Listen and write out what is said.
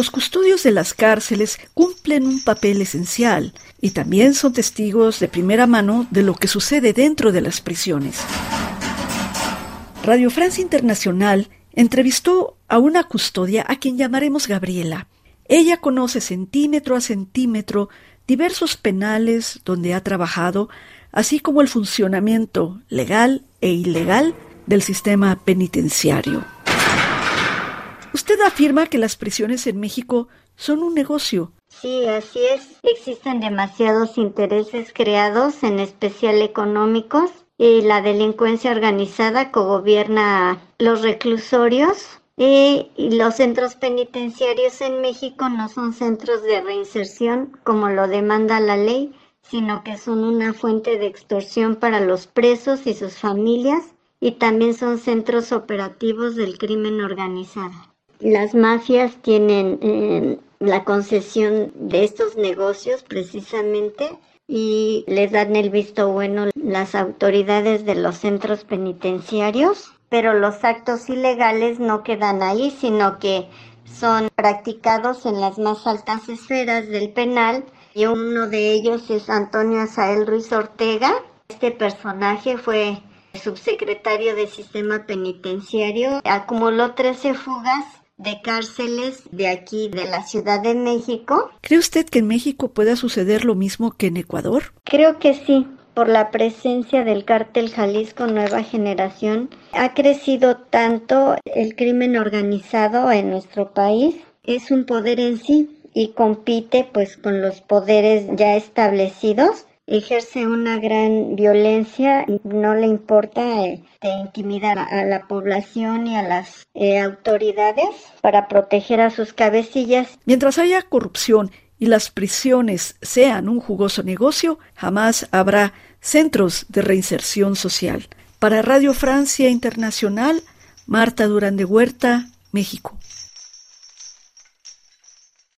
Los custodios de las cárceles cumplen un papel esencial y también son testigos de primera mano de lo que sucede dentro de las prisiones. Radio Francia Internacional entrevistó a una custodia a quien llamaremos Gabriela. Ella conoce centímetro a centímetro diversos penales donde ha trabajado, así como el funcionamiento legal e ilegal del sistema penitenciario. Usted afirma que las prisiones en México son un negocio. Sí, así es. Existen demasiados intereses creados, en especial económicos, y la delincuencia organizada cogobierna los reclusorios y los centros penitenciarios en México no son centros de reinserción como lo demanda la ley, sino que son una fuente de extorsión para los presos y sus familias y también son centros operativos del crimen organizado. Las mafias tienen eh, la concesión de estos negocios precisamente y les dan el visto bueno las autoridades de los centros penitenciarios, pero los actos ilegales no quedan ahí, sino que son practicados en las más altas esferas del penal y uno de ellos es Antonio Asael Ruiz Ortega. Este personaje fue subsecretario de Sistema Penitenciario, acumuló 13 fugas de cárceles de aquí, de la Ciudad de México. ¿Cree usted que en México pueda suceder lo mismo que en Ecuador? Creo que sí, por la presencia del cártel Jalisco Nueva Generación. Ha crecido tanto el crimen organizado en nuestro país. Es un poder en sí y compite pues con los poderes ya establecidos ejerce una gran violencia, no le importa eh, intimidar a la población y a las eh, autoridades para proteger a sus cabecillas. Mientras haya corrupción y las prisiones sean un jugoso negocio, jamás habrá centros de reinserción social. Para Radio Francia Internacional, Marta Durán de Huerta, México.